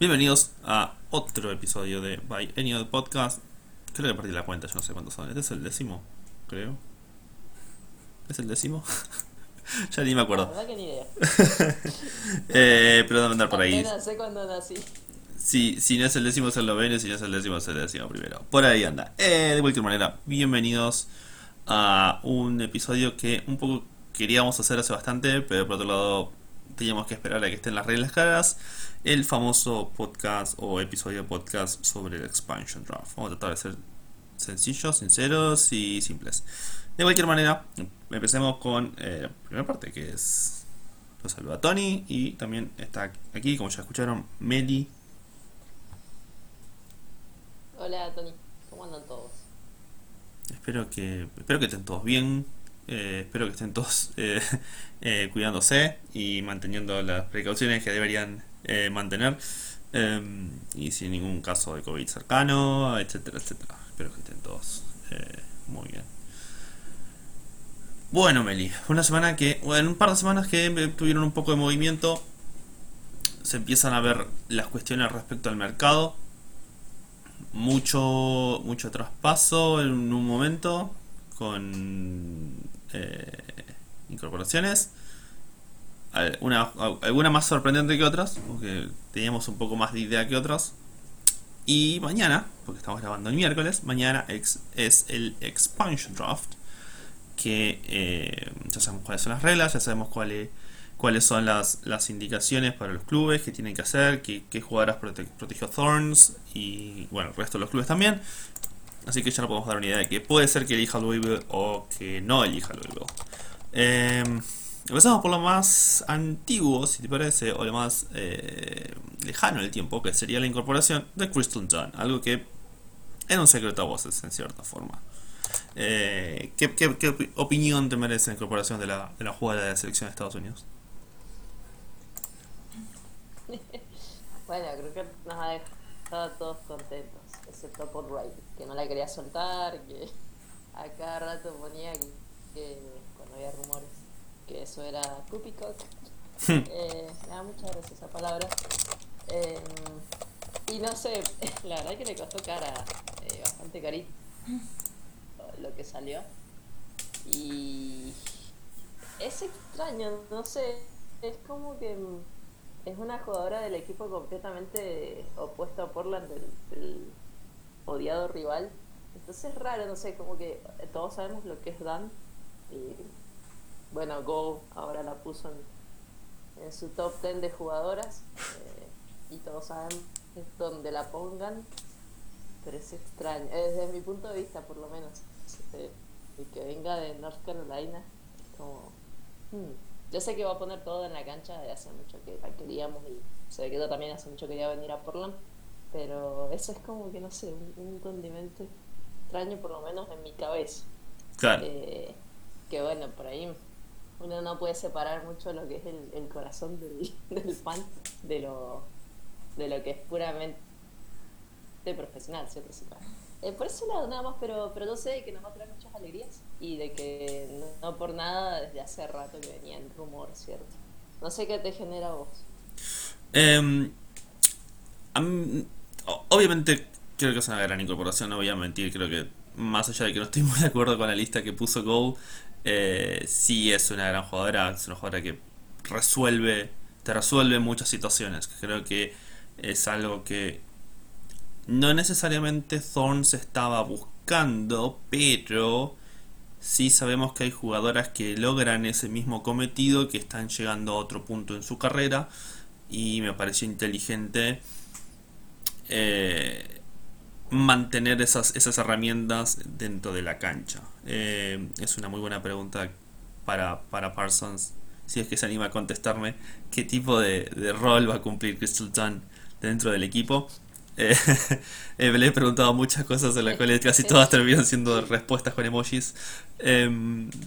Bienvenidos a otro episodio de By Any Other Podcast. Creo que perdí la cuenta, yo no sé cuántos son. Este es el décimo, creo. ¿Es el décimo? ya ni me acuerdo. La verdad que ni idea. eh, pero debe andar por ahí. Apenas sé cuándo nací. Si, si no es el décimo es el noveno, si no es el décimo es el décimo primero. Por ahí anda. Eh, de cualquier manera, bienvenidos a un episodio que un poco queríamos hacer hace bastante, pero por otro lado teníamos que esperar a que estén las reglas claras. El famoso podcast o episodio podcast sobre el expansion draft. Vamos a tratar de ser sencillos, sinceros y simples. De cualquier manera, empecemos con eh, la primera parte que es... Lo saluda Tony y también está aquí, como ya escucharon, Meli Hola Tony, ¿cómo andan todos? Espero que, espero que estén todos bien. Eh, espero que estén todos eh, eh, cuidándose y manteniendo las precauciones que deberían mantener. eh, y sin ningún caso de COVID cercano, etcétera, etcétera. Espero que estén todos muy bien. Bueno, Meli, una semana que, bueno, un par de semanas que tuvieron un poco de movimiento. Se empiezan a ver las cuestiones respecto al mercado mucho mucho traspaso en un momento con eh, incorporaciones Al- una, al- alguna más sorprendente que otras porque teníamos un poco más de idea que otras y mañana porque estamos grabando el miércoles mañana es el expansion draft que eh, ya sabemos cuáles son las reglas ya sabemos cuáles cuáles son las, las indicaciones para los clubes que tienen que hacer, qué, qué protegió Thorns y bueno, el resto de los clubes también. Así que ya no podemos dar una idea de que puede ser que elija Louisville o que no elija Louisville. Eh, empezamos por lo más antiguo, si te parece, o lo más eh, lejano en el tiempo, que sería la incorporación de Crystal Dunn, algo que era un secreto a voces en cierta forma. Eh, ¿qué, qué- qué opi- opinión te merece la incorporación de la, de la jugadora de la selección de Estados Unidos? Bueno, creo que nos ha dejado todos contentos, excepto por Ray, que no la quería soltar, que a cada rato ponía que, que cuando había rumores que eso era Cook. eh, me da muchas gracias esa palabra. Eh, y no sé, la verdad que le costó cara, eh, bastante carito lo que salió. Y es extraño, no sé, es como que mm, es una jugadora del equipo completamente opuesto a Portland, del, del odiado rival. Entonces es raro, no sé, como que todos sabemos lo que es Dan. Y bueno, Go ahora la puso en, en su top 10 de jugadoras. eh, y todos saben dónde la pongan. Pero es extraño, eh, desde mi punto de vista por lo menos. eh, el que venga de North Carolina es como... hmm, Yo sé que va a poner todo en la cancha de hace mucho que la queríamos y se ve que también hace mucho quería venir a Portland. Pero eso es como que no sé, un, un condimento extraño por lo menos en mi cabeza. Claro. Eh, que bueno, por ahí uno no puede separar mucho lo que es el, el corazón del, del fan de lo, de lo que es puramente profesional, ¿cierto? Eh, por ese lado nada más, pero, pero yo sé que nos va a traer muchas alegrías y de que no, no por nada desde hace rato que venía el rumor, ¿cierto? No sé qué te genera a vos. Em, obviamente creo que es una gran incorporación, no voy a mentir, creo que más allá de que no estoy muy de acuerdo con la lista que puso Go, eh, sí es una gran jugadora, es una jugadora que resuelve, te resuelve muchas situaciones, creo que es algo que no necesariamente Thorns estaba buscando, pero sí sabemos que hay jugadoras que logran ese mismo cometido, que están llegando a otro punto en su carrera y me pareció inteligente eh, mantener esas, esas herramientas dentro de la cancha. Eh, es una muy buena pregunta para, para Parsons, si es que se anima a contestarme, qué tipo de, rol va a cumplir Crystal Dunn dentro del equipo. Eh, eh, le he preguntado muchas cosas en las cuales casi todas terminan siendo respuestas con emojis. Em,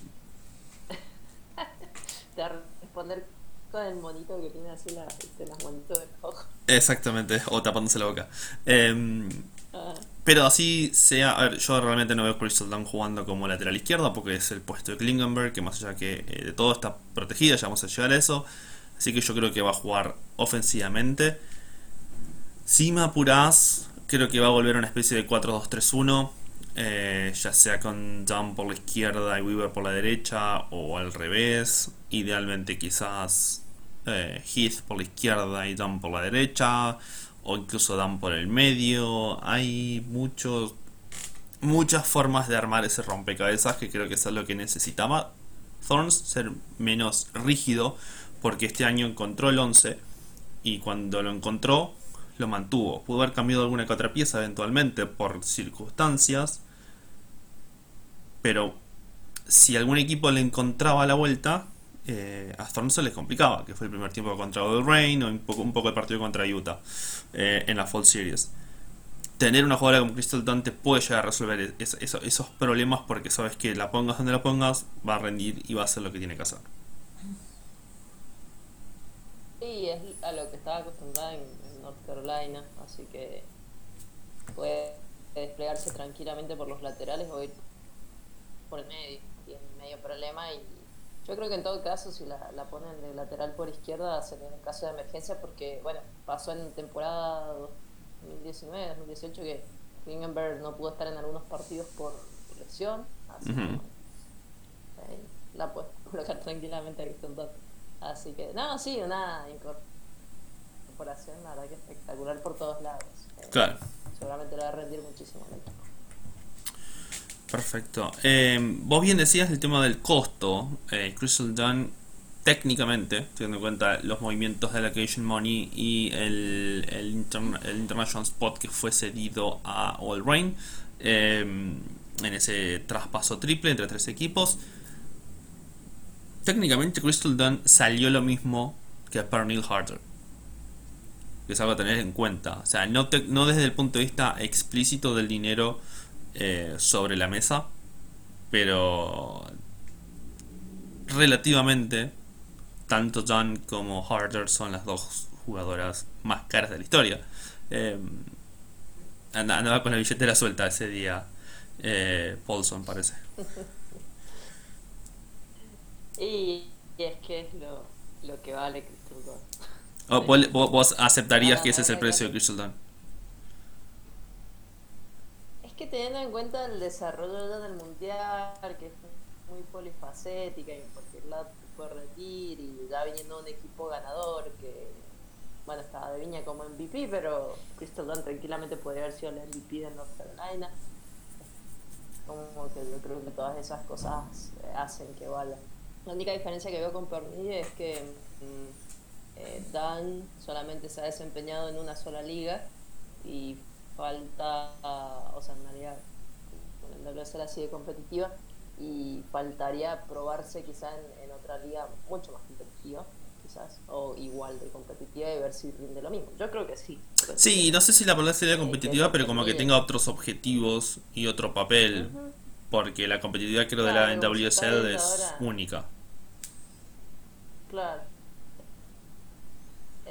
responder con el monito que tiene así la, este, las manitos de ojo. Exactamente, o tapándose la boca. Em, Ah, Pero así sea, a ver, yo realmente no veo a Crystal Dunn jugando como lateral izquierda porque es el puesto de Klingenberg, que más allá que eh, de todo está protegida, ya vamos a llegar a eso. Así que yo creo que va a jugar ofensivamente. Si me apurás, creo que va a volver a una especie de 4-2-3-1. eh, ya sea con Jump por la izquierda y Weaver por la derecha o al revés. Idealmente quizás eh, Heath por la izquierda y Jump por la derecha. O incluso Dan por el medio. Hay muchos muchas formas de armar ese rompecabezas que creo que es lo que necesitaba Thorns ser menos rígido porque este año encontró el 11 y cuando lo encontró lo mantuvo. Pudo haber cambiado alguna que otra pieza eventualmente por circunstancias, pero si algún equipo le encontraba la vuelta, eh, a Thorns se les complicaba, que fue el primer tiempo contra Old Rain o un poco, un poco el partido contra Utah eh, en la Fall Series tener una jugadora como Crystal Dunn te puede llegar a resolver es- eso- esos problemas porque sabes que la pongas donde la pongas, va a rendir y va a hacer lo que tiene que hacer. Sí, es a lo que estaba acostumbrada en, en North Carolina, así que puede desplegarse tranquilamente por los laterales o ir por el medio, tiene medio problema y yo creo que en todo caso si la, la ponen de lateral por izquierda sería un caso de emergencia porque, bueno, pasó en temporada 2019, 2018 que Klingenberg no pudo estar en algunos partidos por lesión, así que eh, la puedes colocar tranquilamente a Kristen. Así que, no, sí, una incorporación, la verdad que espectacular por todos lados. Eh, Claro, Seguramente le va a rendir muchísimo al equipo. Perfecto. Eh, vos bien decías el tema del costo. Eh, Crystal Dunn, técnicamente, teniendo en cuenta los movimientos de Allocation Money y el, el, el International Spot que fue cedido a All Rain, eh, en ese traspaso triple entre tres equipos. Técnicamente Crystal Dunn salió lo mismo que Pernil Harder. Que es algo a tener en cuenta. O sea, no, no desde el punto de vista explícito del dinero eh, sobre la mesa. Pero relativamente, tanto Dunn como Harder son las dos jugadoras más caras de la historia. Eh, anda- andaba con la billetera suelta ese día. Eh, Paulson parece. Y, y es que es lo, lo que vale Crystal Dunn. O vos, aceptarías No, que ese es el precio de Crystal Dunn. Es que teniendo en cuenta el desarrollo del mundial, que es muy polifacética y en cualquier lado puede rendir, y ya viniendo un equipo ganador que, bueno, estaba de viña como MVP, pero Crystal Dunn tranquilamente podría haber sido el MVP de North Carolina. Como que yo creo que todas esas cosas eh, hacen que valga. La única diferencia que veo con Pernille es que mm, eh, Dan solamente se ha desempeñado en una sola liga y falta, o sea, en con el WSL así de competitiva y faltaría probarse quizá en, en otra liga mucho más competitiva, quizás, o igual de competitiva y ver si rinde lo mismo. Yo creo que sí. Sí, no sé si la palabra sería Eh, competitiva, pero como que tenga otros objetivos y otro papel. Porque la competitividad creo de la NWSL es ahora. única. Claro.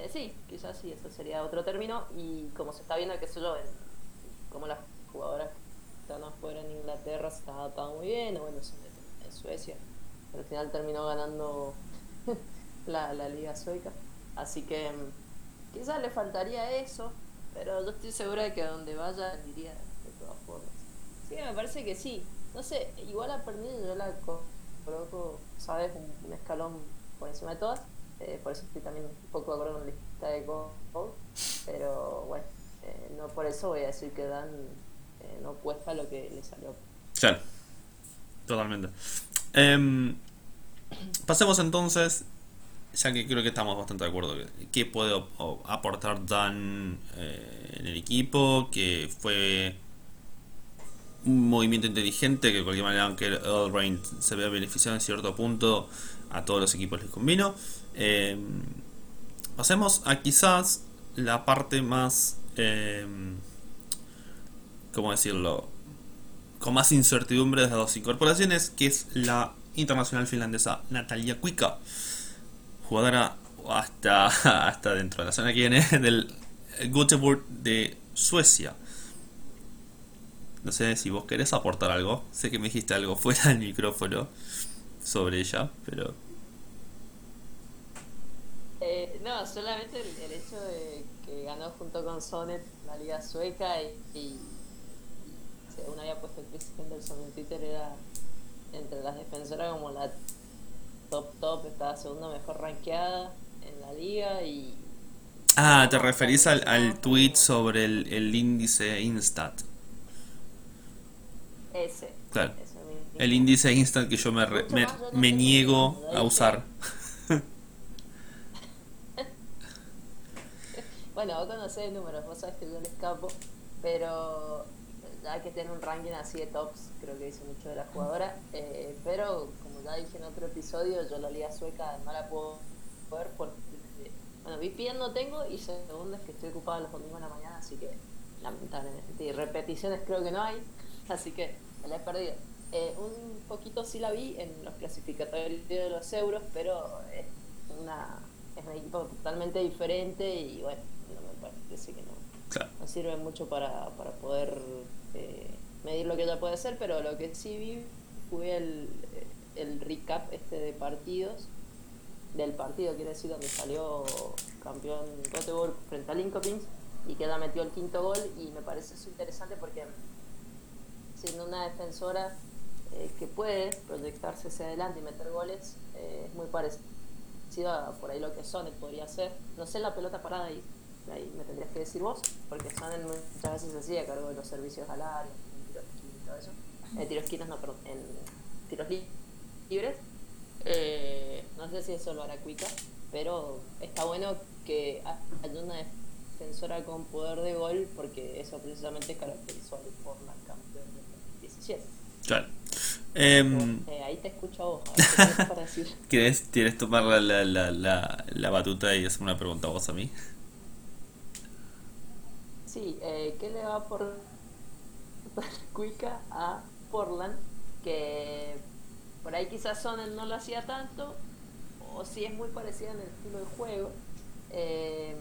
Eh, sí, quizás sí, eso sería otro término. Y como se está viendo, qué sé yo, en cómo las jugadoras que están afuera en Inglaterra se están adaptando muy bien, o bueno, en, Suecia. Pero al final terminó ganando la, la liga sueca. Así que mm, quizás le faltaría eso, pero yo estoy segura de que a donde vaya iría de todas formas. Sí, me parece que sí. No sé, igual a Pernil yo la co- coloco, ¿sabes? Un escalón por encima de todas. Eh, por eso estoy también un poco de acuerdo con la lista de Gold. Pero bueno, eh, no por eso voy a decir que Dan eh, no cuesta lo que le salió. Claro, totalmente. Em, pasemos entonces, ya que creo que estamos bastante de acuerdo, qué puede aportar Dan eh, en el equipo, que fue un movimiento inteligente, que de cualquier manera, aunque Earl Rain se vea beneficiado en cierto punto, a todos los equipos les convino. Em, pasemos a quizás la parte más, em, ¿cómo decirlo? con más incertidumbre de las dos incorporaciones, que es la internacional finlandesa Natalia Kuika, jugadora hasta, hasta dentro de la zona que viene del Göteborg de Suecia. No sé si vos querés aportar algo. Sé que me dijiste algo fuera del micrófono sobre ella, pero Eh, no, solamente el, el hecho de que ganó ganó junto con Sonet la liga sueca y, y, según había puesto Chris Henderson en Twitter era entre las defensoras como la top top, estaba segunda mejor rankeada en la liga y... Ah, te referís al, al tweet sobre el, el índice Instat. Ese. Claro. El índice Instat que yo me, re- me, me niego a usar. Bueno, vos conocés números, vos sabés que yo le escapo, pero hay que tener un ranking así de tops, creo que dice mucho de la jugadora. eh, pero como ya dije en otro episodio, yo la liga sueca no la puedo ver porque, bueno, VPN no tengo y segundo es que estoy ocupado los domingos en la mañana, así que lamentablemente. Y repeticiones creo que no hay, así que me la he perdido. Eh, un poquito sí la vi en los clasificatorios de los euros, pero es una es un equipo totalmente diferente y bueno, parece que no, Claro. no sirve mucho para, para poder eh, medir lo que ella puede hacer, pero lo que sí vi fue el, el recap este de partidos, del partido, quiere decir, donde salió campeón Göteborg frente a Linköping y que ella metió el quinto gol y me parece eso interesante porque siendo una defensora eh, que puede proyectarse hacia adelante y meter goles, eh, es muy parecido a por ahí lo que Sonic podría hacer. No sé la pelota parada ahí, ahí me tendrías que decir vos, porque Sonic muchas veces se hacía cargo de los servicios al área, en tiros y todo eso. En tiros esquinas no, perdón, en tiros li- libres. Eh, no sé si eso lo hará Cuica, pero está bueno que haya una defensora con poder de gol, porque eso precisamente caracterizó al Portland campeón del 17. Claro. Em, Eh, ahí te escucho a vos, a. ¿querés, ¿Quieres tomar la, la, la, la, la batuta y hacer una pregunta vos a mí? Sí, eh, ¿qué le va por Cuica a Portland? Que por ahí quizás Sonnen no lo hacía tanto, o si es muy parecida en el estilo de juego. Eh,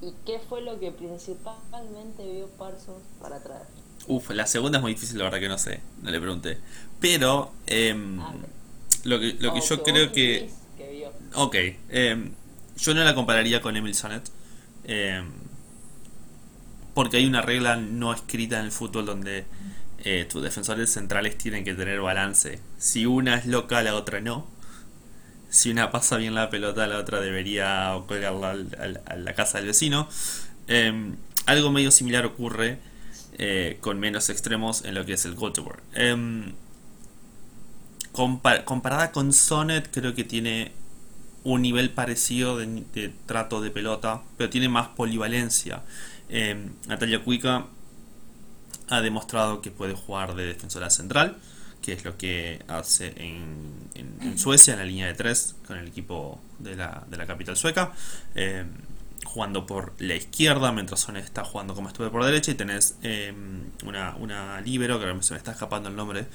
¿Y qué fue lo que principalmente vio Parsons para traer? Uf, la segunda es muy difícil, la verdad que no sé, no le pregunté. Pero em, Ah, ok. lo que, lo que O yo creo que... que vio. Ok, em, yo no la compararía con Emil Sonnet. Porque hay una regla no escrita en el fútbol donde eh, tus defensores centrales tienen que tener balance. Si una es loca, la otra no. Si una pasa bien la pelota, la otra debería colgarla a la casa del vecino. Em, algo medio similar ocurre eh, con menos extremos en lo que es el goalkeeper. Em, compa- comparada con Sonnet, creo que tiene un nivel parecido de, de trato de pelota, pero tiene más polivalencia. Eh, Natalia Cuica ha demostrado que puede jugar de defensora central, que es lo que hace en, Suecia, en la línea de tres, con el equipo de la, capital sueca. Eh, jugando por la izquierda, mientras Son está jugando como estuve por derecha, y tenés eh, una, una libero, que se me está escapando el nombre.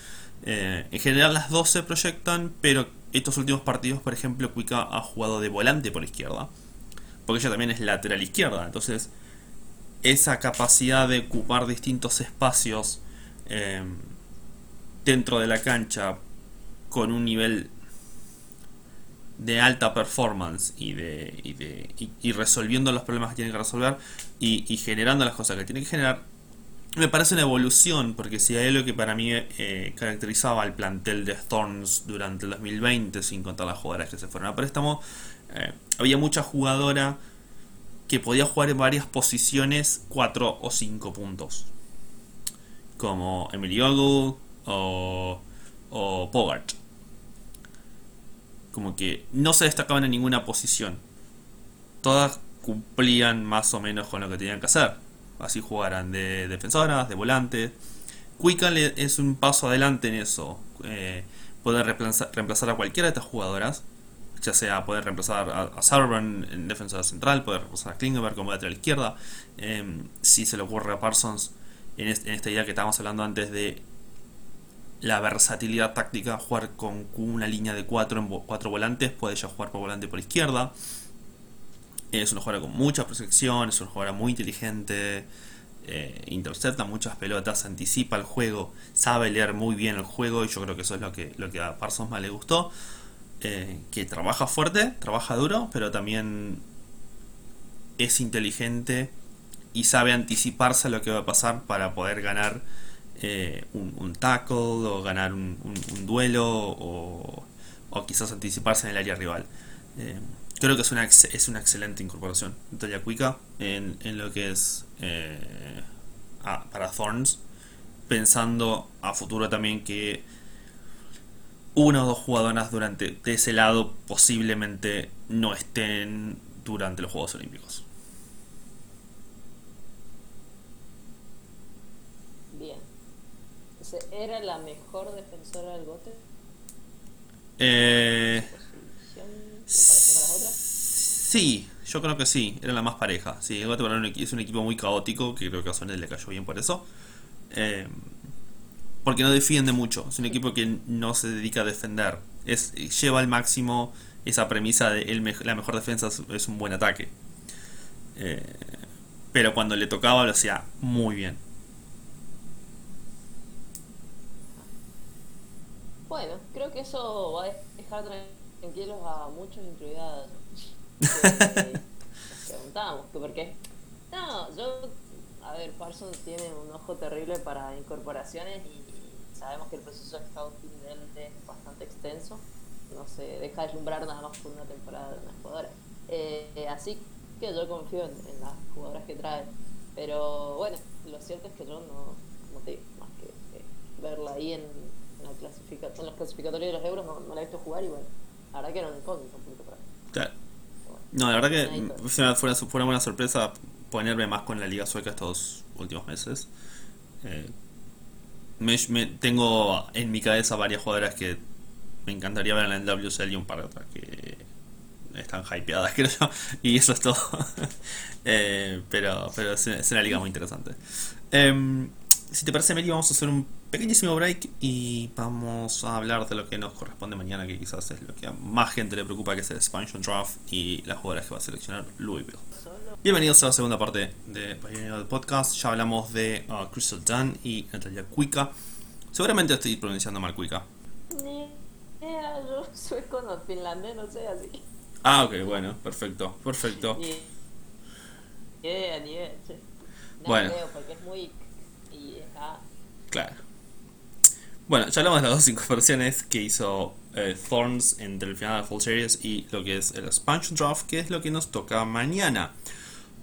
En general las dos se proyectan, pero estos últimos partidos, por ejemplo, Cuica ha jugado de volante por izquierda, porque ella también es lateral izquierda, entonces esa capacidad de ocupar distintos espacios eh, dentro de la cancha con un nivel de alta performance y de y, de, y, resolviendo los problemas que tiene que resolver y, generando las cosas que tiene que generar me parece una evolución porque si hay algo que para mí eh, caracterizaba al plantel de Thorns durante el 2020 sin contar las jugadoras que se fueron a préstamo eh, había mucha jugadora que podía jugar en varias posiciones 4 o 5 puntos como Emily Ogle o, o Bogart como que no se destacaban en ninguna posición. Todas cumplían más o menos con lo que tenían que hacer. Así jugaran de defensoras, de volantes. Cuica le- es un paso adelante en eso. Eh, poder reemplazar, reemplazar a cualquiera de estas jugadoras. Ya sea poder reemplazar a, a en defensora central, poder reemplazar a Klingenberg como lateral izquierda. Eh, si se le ocurre a Parsons en, esta idea que estábamos hablando antes de la versatilidad táctica, jugar con una línea de cuatro, cuatro volantes, puede ya jugar por volante por izquierda. Es una jugadora con mucha percepción, es una jugadora muy inteligente, eh, intercepta muchas pelotas, anticipa el juego, sabe leer muy bien el juego y yo creo que eso es lo que, lo que a Parsons más le gustó. Eh, que trabaja fuerte, trabaja duro, pero también es inteligente y sabe anticiparse a lo que va a pasar para poder ganar eh, un, tackle o ganar un, duelo o, quizás anticiparse en el área rival. Eh, creo que es una, es una excelente incorporación Natalia Cuica en, en lo que es eh, para Thorns, pensando a futuro también que una o dos jugadoras durante de ese lado posiblemente no estén durante los Juegos Olímpicos. Bien. ¿Era la mejor defensora del bote? Eh, sí, yo creo que sí, era la más pareja. Sí, el Gote es un equipo muy caótico que creo que a Sonet le cayó bien por eso. Eh, porque no defiende mucho, es un equipo que no se dedica a defender. Es, lleva al máximo esa premisa de la mejor defensa es, un buen ataque. Eh, pero cuando le tocaba lo hacía muy bien. Bueno, creo que eso va a dejar tranquilos a muchos, incluidas preguntábamos que por qué. No, yo, a ver, Parsons tiene un ojo terrible para incorporaciones y sabemos que el proceso de scouting de él es bastante extenso no se deja deslumbrar nada más por una temporada de una jugadora. Eh, así que yo confío en, las jugadoras que trae. Pero bueno, lo cierto es que yo no, como te digo, más que verla ahí en, la clasifica, en los clasificatorios de los euros, no, la he visto jugar y bueno, la verdad que era un incógnito un poquito para Claro. no, la verdad que fue, fue, una buena sorpresa ponerme más con la Liga Sueca estos últimos meses. Eh, me, tengo en mi cabeza varias jugadoras que me encantaría ver en la WCL y un par de otras que están hypeadas, creo yo. Y eso es todo. Eh, pero pero es, una liga muy interesante. Em, si te parece, Meli, vamos a hacer un pequeñísimo break y vamos a hablar de lo que nos corresponde mañana, que quizás es lo que a más gente le preocupa, que es el expansion draft y las jugadoras que va a seleccionar Louisville. Bienvenidos a la segunda parte de del podcast. Ya hablamos de uh, Crystal Dunn y Natalia Cuica. Seguramente estoy pronunciando mal Cuica yo soy con finlandés, no sé, así. Ah, ok, bueno, perfecto, perfecto. Yeah, yeah, bueno. porque es muy... Claro. Bueno, ya hablamos de las dos incorporaciones que hizo eh, Thorns entre el final de Full Series y lo que es el Expansion Draft, que es lo que nos toca mañana.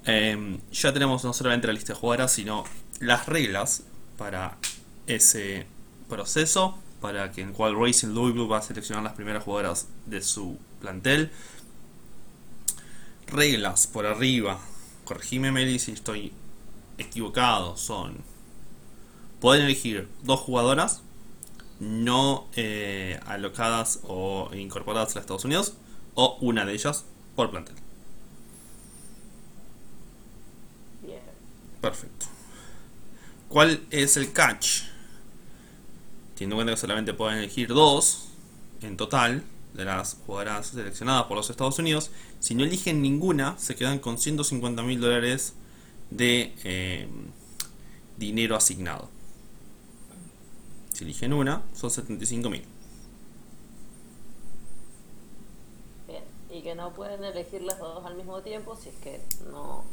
Em, ya tenemos no solamente la lista de jugadoras, sino las reglas para ese proceso para que en cual Racing Louisville va a seleccionar las primeras jugadoras de su plantel. Reglas por arriba, corregime Meli si estoy equivocado, son pueden elegir dos jugadoras no eh, alocadas o incorporadas a Estados Unidos o una de ellas por plantel. Perfecto. ¿Cuál es el catch? teniendo en cuenta que solamente pueden elegir dos en total de las jugadoras seleccionadas por los Estados Unidos, si no eligen ninguna, se quedan con 150 mil dólares de eh, dinero asignado. Si eligen una, son 75 mil. Bien, y que no pueden elegir las dos al mismo tiempo si es que no,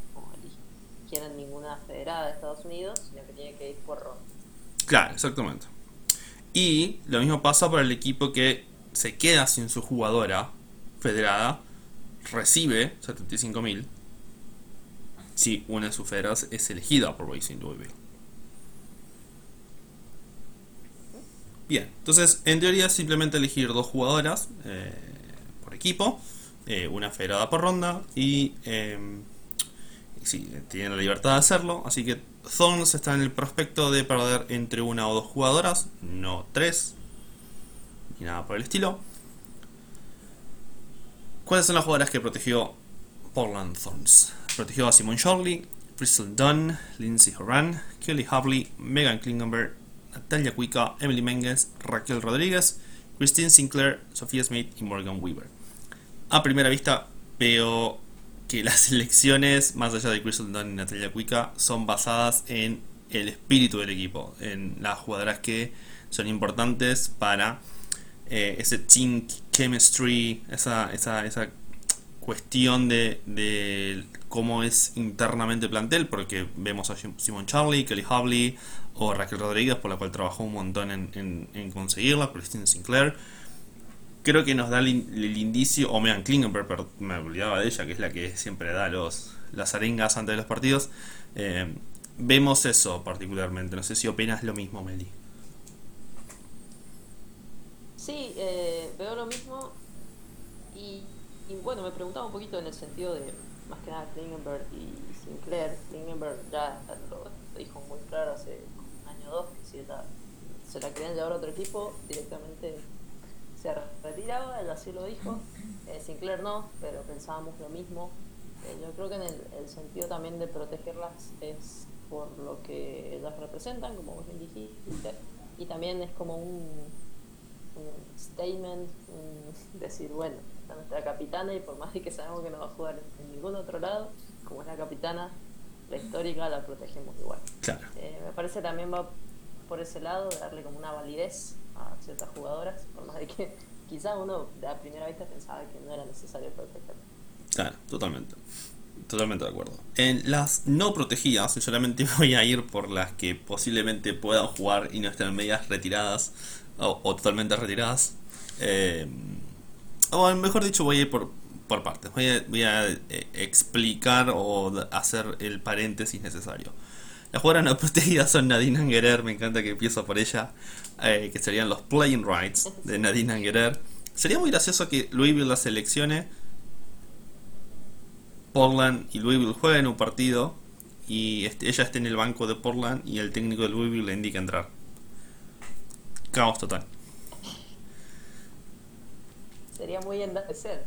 quieren ninguna federada de Estados Unidos, sino que tienen que ir por ronda. Claro, exactamente. Y lo mismo pasa para el equipo que se queda sin su jugadora federada, recibe 75.000 si una de sus federadas es elegida por Racing Louisville. Bien, entonces en teoría simplemente elegir dos jugadoras eh, por equipo, eh, una federada por ronda y eh, sí, tienen la libertad de hacerlo, así que Thorns está en el prospecto de perder entre una o dos jugadoras, no tres, ni nada por el estilo. ¿Cuáles son las jugadoras que protegió Portland Thorns? Protegió a Simon Shorley, Crystal Dunn, Lindsay Horan, Kelly Havley, Megan Klingenberg, Natalia Cuica, Emily Menges, Raquel Rodríguez, Christine Sinclair, Sofía Smith y Morgan Weaver. A primera vista veo que las elecciones, más allá de Crystal Dunn y Natalia Cuica, son basadas en el espíritu del equipo, en las jugadoras que son importantes para eh, ese team chemistry, esa, esa, esa cuestión de, cómo es internamente el plantel, porque vemos a Simon Charlie, Kelly Hubley o Raquel Rodríguez, por la cual trabajó un montón en, en, conseguirla, Christine Sinclair. Creo que nos da el, indicio, o Megan Klingenberg, me olvidaba de ella, que es la que siempre da los, las arengas antes de los partidos. Eh, vemos eso particularmente. No sé si opinas lo mismo, Meli. Sí, eh, veo lo mismo y, bueno, me preguntaba un poquito en el sentido de, más que nada, Klingenberg y Sinclair. Klingenberg ya lo dijo muy claro hace un año o dos que si se la querían llevar a otro equipo, directamente se retiraba, ella sí lo dijo. Eh, Sinclair no, pero pensábamos lo mismo. Eh, yo creo que en el, sentido también de protegerlas es por lo que ellas representan, como vos bien dijiste, y también es como un un statement, decir, bueno, está nuestra capitana y por más de que sabemos que no va a jugar en ningún otro lado, como es la capitana, la histórica la protegemos igual. Eh, me parece también va por ese lado, darle como una validez a ciertas jugadoras, por más de que quizá uno a primera vista pensaba que no era necesario proteger. Claro, totalmente. Totalmente de acuerdo. En las no protegidas, solamente voy a ir por las que posiblemente puedan jugar y no estén medias retiradas o, totalmente retiradas. Eh, o mejor dicho, voy a ir por, por partes. Voy a, eh, explicar o hacer el paréntesis necesario. Las jugadoras no protegidas son Nadine Angerer, me encanta que empiezo por ella, eh, que serían los playing rights de Nadine Angerer. Sería muy gracioso que Louisville la seleccione, Portland y Louisville jueguen un partido y este, ella esté en el banco de Portland y el técnico de Louisville le indica entrar. Caos total. Sería muy en WSL.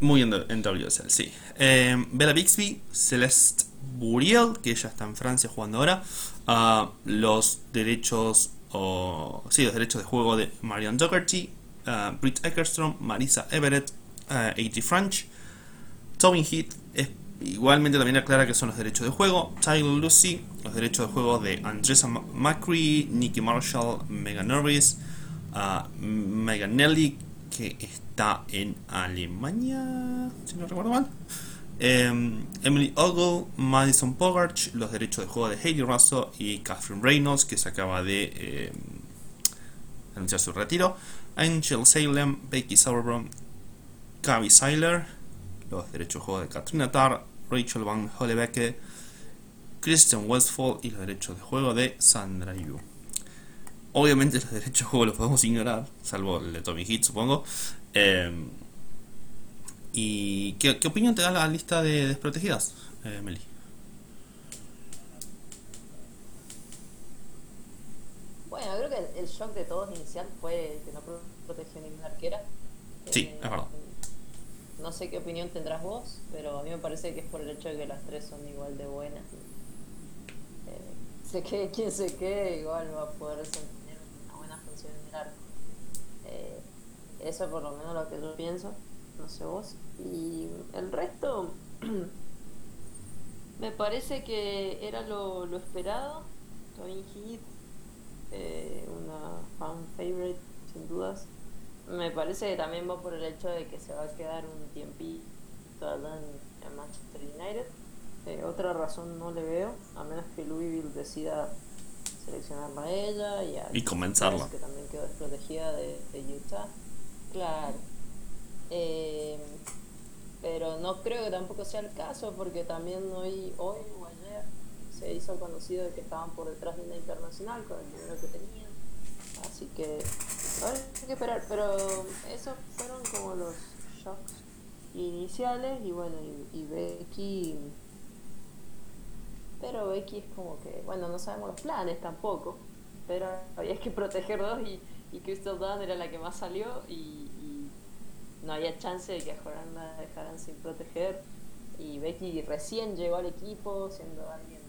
Muy en, WSL, sí. Eh, Bella Bixby, Celeste Buriel, que ella está en Francia jugando ahora. Los derechos, sí, los derechos de juego de Marion Dougherty, uh, Britt Eckerstrom, Marisa Everett, A.T. French, Tobin Heath, es Igualmente también aclara que son los derechos de juego. Tyler Lucy, los derechos de juego de Andressa McCree, Nicky Marshall, Megan Norris, Megan Nelly, que está en Alemania, si no recuerdo mal. Em, Emily Ogle, Madison Pogarch, los derechos de juego de Hayley Russell y Catherine Reynolds, que se acaba de em, anunciar su retiro. Angel Salem, Becky Sauerbrunn, Gaby Seiler, los derechos de juego de Katrina Tarr, Rachel Van Hollebeke, Christian Westfall y los derechos de juego de Sandra Yu. Obviamente los derechos de juego los podemos ignorar, salvo el de Tommy Heat, supongo. Eh, ¿Y qué, opinión te da la lista de desprotegidas, eh, Meli? Bueno, creo que el, shock de todos inicial fue que no protegió ninguna arquera. Sí, es verdad. No sé qué opinión tendrás vos, pero a mí me parece que es por el hecho de que las tres son igual de buenas. Eh, se quede quien se quede, igual va a poder desempeñar una buena función en el arco. Eh, eso es por lo menos lo que yo pienso, no sé vos. Y el resto, me parece que era lo, lo esperado. Twin Heat, eh, una fan favorite, sin dudas. Me parece que también va por el hecho de que se va a quedar un tiempito allá en, Manchester United. Eh, otra razón no le veo, a menos que Louisville decida seleccionarla a ella y, a y comenzarla. Que también quedó desprotegida de, Utah. Claro. Eh, pero no creo que tampoco sea el caso porque también hoy, hoy o ayer se hizo conocido que estaban por detrás de una internacional con el dinero que tenían. Así que ahora hay que esperar, pero esos fueron como los shocks iniciales y bueno, y, Becky... Pero Becky es como que, bueno, no sabemos los planes tampoco, pero había que proteger dos y, y Crystal Dunn era la que más salió y, no había chance de que a Joran la dejaran sin proteger y Becky recién llegó al equipo siendo alguien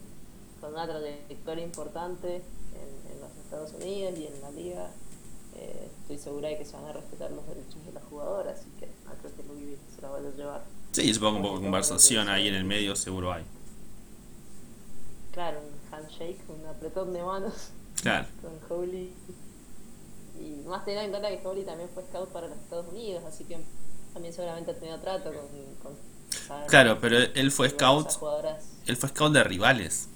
con una trayectoria importante en, en los Estados Unidos y en la liga eh, estoy segura de que se van a respetar los derechos de la jugadora, así que no creo que Louis se la vaya a llevar. Sí, supongo un poco de conversación ahí en el medio seguro hay. Claro, un handshake, un apretón de manos claro. con Holly. Y más teniendo en cuenta que Holly también fue scout para los Estados Unidos, así que también seguramente ha tenido trato con, con. Claro, pero él fue scout. Él fue scout de rivales.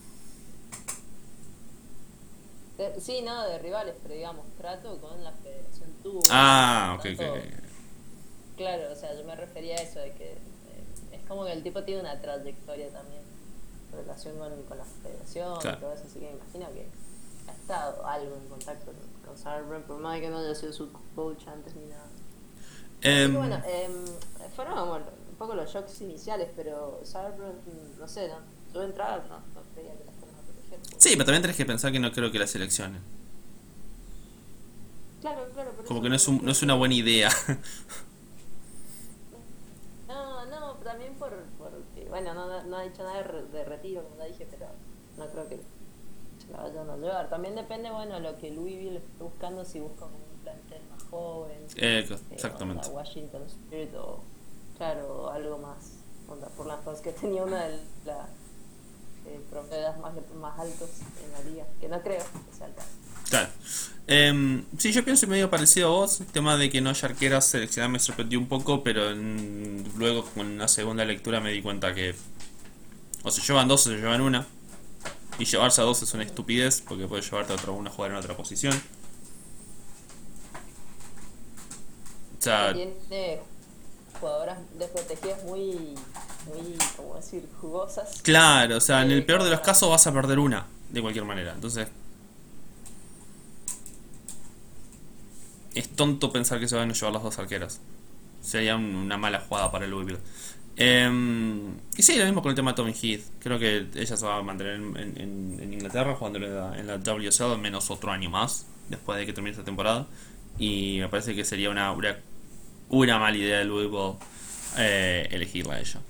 de- sí, no, de rivales, pero digamos, trato con la Federación Tubo. Ah, ok, ok. Claro, o sea, yo me refería a eso, de que eh, es como que el tipo tiene una trayectoria también en relación con, con la federación Claro. y todo eso, así que me imagino que ha estado algo en contacto con, Brand, por más de que no haya sido su coach antes ni nada. Em, bueno, em, fueron como un poco los shocks iniciales, pero Brand, no sé, ¿no? yo de entrada no, no creía que las fueran a proteger. sí, pero también tenés que pensar que no creo que la seleccionen. Claro, claro, por Como que no es, un- no es una buena idea. No, no, también por, porque, bueno, no, no ha dicho nada de, re- de retiro, como dije, pero no creo que la vayan a llevar. También depende, bueno, lo que Louisville esté buscando, si busca un plantel más joven. Eh, eh, exactamente. Washington Spirit o, claro, algo más. Onda, por las cosas que tenía una de las eh, más, más altos en la liga, que no creo que sea el caso. Claro. Em, sí, yo pienso medio parecido a vos. El tema de que no haya arqueras seleccionar me sorprendió un poco, pero en- luego con una segunda lectura me di cuenta que o se llevan dos o se llevan una. Y llevarse a dos es una estupidez porque puedes llevarte a otro, una a jugar en otra posición. O sea, Tiene jugadoras desprotegidas muy, muy, ¿cómo decir?, jugosas. claro, o sea, en el Eh, peor de los casos vas a perder una, de cualquier manera. Entonces, es tonto pensar que se van a llevar las dos arqueras. Sería un- una mala jugada para el Louisville. Em, y sí, lo mismo con el tema de Tommy Heath. Creo que ella se va a mantener en, Inglaterra jugando en la, WSL menos otro año más después de que termine esta temporada. Y me parece que sería una, una, mala idea de Louisville eh, elegirla a ella.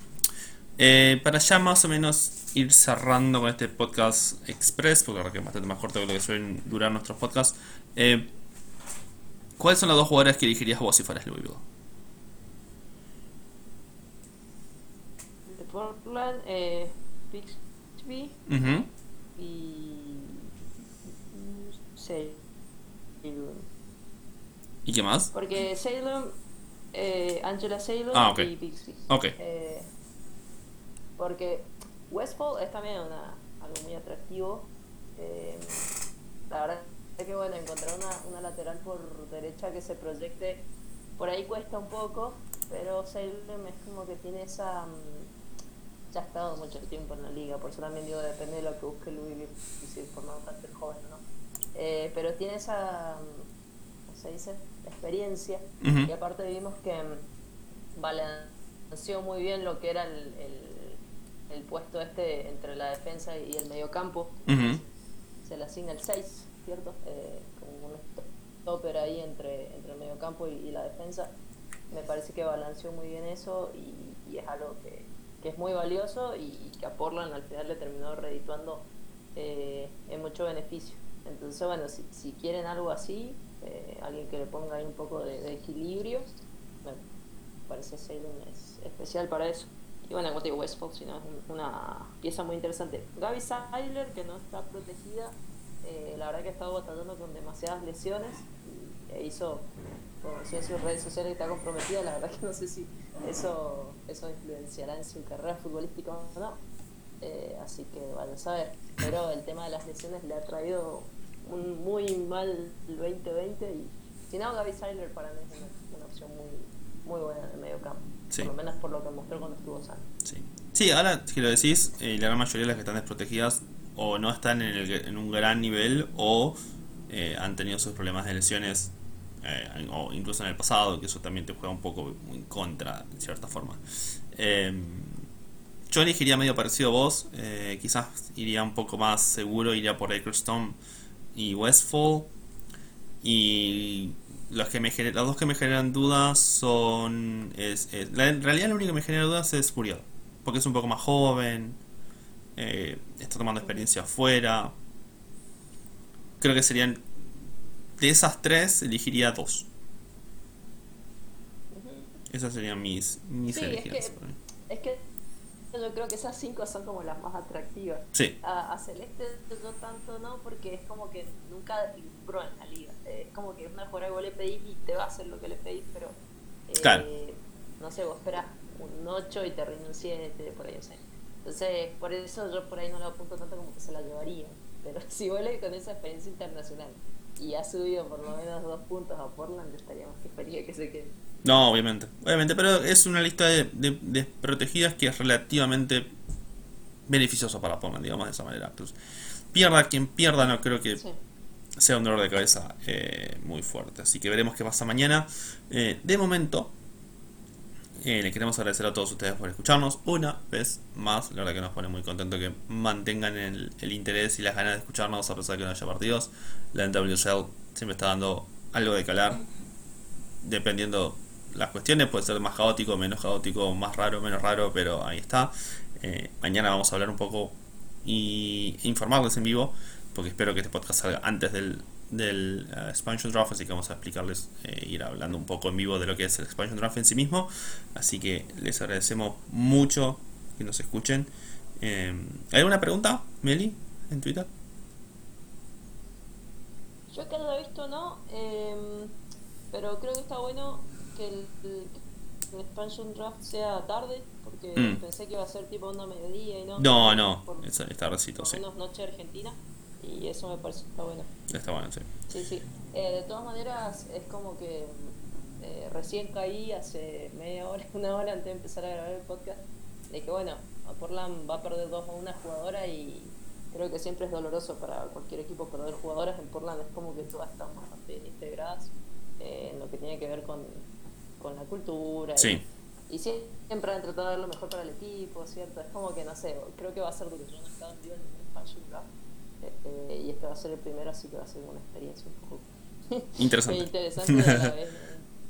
Eh, para ya más o menos ir cerrando con este podcast express, porque verdad que es bastante más corto que lo que suelen durar nuestros podcasts. eh, ¿Cuáles son las dos jugadoras que elegirías vos si fueras Louisville? de Portland, eh, Bixby Ujú. y Salem. ¿Y qué más? Porque Salem, eh, Angela Salem Ah, y Bixby. Ok. Eh, porque Westfall es también una, algo muy atractivo. Eh, la verdad es que bueno, encontrar una, una lateral por derecha que se proyecte por ahí cuesta un poco, pero Salem es como que tiene esa... mm, ya ha estado mucho tiempo en la liga, por eso también digo, depende de lo que busque Louisville, y si formar un plantel joven no. Eh, pero tiene esa, ¿cómo se dice? Experiencia, Ujú. y aparte vimos que balanceó muy bien lo que era el, el, el puesto este entre la defensa y el mediocampo. Ujú. Se le asigna el 6, ¿cierto? Eh, como un stopper ahí entre, entre el mediocampo y, y la defensa. Me parece que balanceó muy bien eso y, y es algo que, que es muy valioso y, que a Portland al final le terminó redituando eh, en mucho beneficio. Entonces, bueno, si, si quieren algo así, eh, alguien que le ponga ahí un poco de, equilibrio, me parece Salem es especial para eso. Y bueno, como te digo, Westfold, sino es un- una pieza muy interesante. Gaby Seiler, que no está protegida, eh, la verdad que ha estado batallando con demasiadas lesiones e hizo, decía en sus redes sociales, que está comprometida. La verdad que no sé si eso, eso influenciará en su carrera futbolística o no. Eh, así que vaya a saber. Pero el tema de las lesiones le ha traído un muy mal 2020 y si no, Gaby Seiler para mí es una, una opción muy, muy buena en el medio campo. Sí. Por lo menos por lo que mostró cuando estuvo sano. Sí. Sí, ahora que lo decís, eh, la gran mayoría de las que están desprotegidas o no están en, el- en un gran nivel o eh, han tenido sus problemas de lesiones eh, o incluso en el pasado, que eso también te juega un poco en contra, en cierta forma. Eh, yo elegiría medio parecido a vos, eh, quizás iría un poco más seguro, iría por Acrestone y Westfall. Y los que me gener- las dos que me generan dudas son. Es, en realidad, lo único que me genera dudas es Muriel. Porque es un poco más joven. eh, está tomando experiencia afuera. Creo que serían. De esas tres, elegiría dos. Esas serían mis, mis Sí, es elegidas. que- Es que yo creo que esas cinco son como las más atractivas. Sí, A, a Celeste yo tanto no, porque es como que nunca deslumbró en la liga. Es como que es una jugadora que le pedís y te va a hacer lo que le pedís, pero eh, Claro. no sé, vos esperás un 8 y te rinde un 7, por ahí, o sea. Entonces, por eso yo por ahí no lo apunto tanto como que se la llevaría. Pero si vuelve con esa experiencia internacional y ha subido por lo menos dos puntos a Portland, estaría más que feliz que se quede. No, obviamente, obviamente, pero es una lista de, de, de protegidas que es relativamente beneficioso para Portland, digamos de esa manera. Entonces, pierda quien pierda, no creo que Sí. sea un dolor de cabeza eh, muy fuerte. Así que veremos qué pasa mañana. Eh, de momento, eh, le queremos agradecer a todos ustedes por escucharnos una vez más. La verdad que nos pone muy contento que mantengan el, el interés y las ganas de escucharnos a pesar de que no haya partidos. La NWSL siempre está dando algo de calar. Dependiendo las cuestiones, puede ser más caótico, menos caótico, más raro, menos raro, pero ahí está. Eh, mañana vamos a hablar un poco y informarles en vivo, porque espero que este podcast salga antes del, del eh, expansion draft, así que vamos a explicarles, eh, ir hablando un poco en vivo de lo que es el expansion draft en sí mismo. Así que les agradecemos mucho que nos escuchen. Eh, ¿Hay alguna pregunta, Meli, en Twitter? Yo que haya visto no, em, pero creo que está bueno que el, expansion draft sea tarde, porque Mm. pensé que iba a ser tipo onda mediodía y no. No, no, Por, por sí. menos noche argentina, y eso me parece está bueno. Está bueno, sí. Sí, sí. Eh, de todas maneras, es como que eh, recién caí hace media hora, una hora antes de empezar a grabar el podcast, de que bueno, a Portland va a perder dos a una jugadora y creo que siempre es doloroso para cualquier equipo perder jugadoras. En Portland es como que todas están bastante bien integradas eh, en lo que tiene que ver con, con la cultura. Sí. Y, siempre han tratado de dar lo mejor para el equipo, ¿cierto? Es como que no sé, creo que va a ser duro. Yo no he estado en vivo en draft. Eh, eh, y este va a ser el primero, así que va a ser una experiencia un poco Interesante. interesante a la vez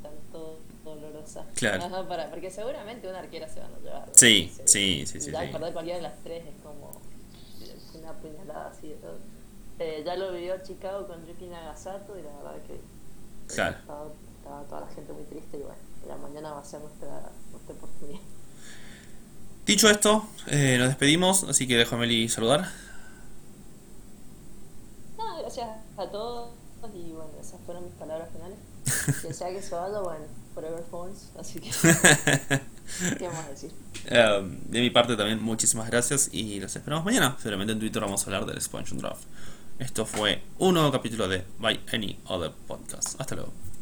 tanto dolorosa. Claro. Ajá, para, porque seguramente una arquera se van a llevar. Sí, sí, sí, sí, Ya sí. perder cualquiera de las tres es como una puñalada así de todo. Eh, ya lo vivió Chicago con Yuki Nagasato y la verdad que Claro. estaba, estaba toda la gente muy triste y bueno, la mañana va a ser nuestra, nuestra oportunidad. Dicho esto, eh, nos despedimos, así que dejo a Meli saludar. Gracias a todos y bueno, esas fueron mis palabras finales. Quien sea que se vaya, bueno, forever phones, así que ¿qué vamos a decir? Eh, de mi parte también muchísimas gracias y los esperamos mañana. Seguramente en Twitter vamos a hablar del expansion draft. Esto fue un nuevo capítulo de By Any Other Podcast. Hasta luego.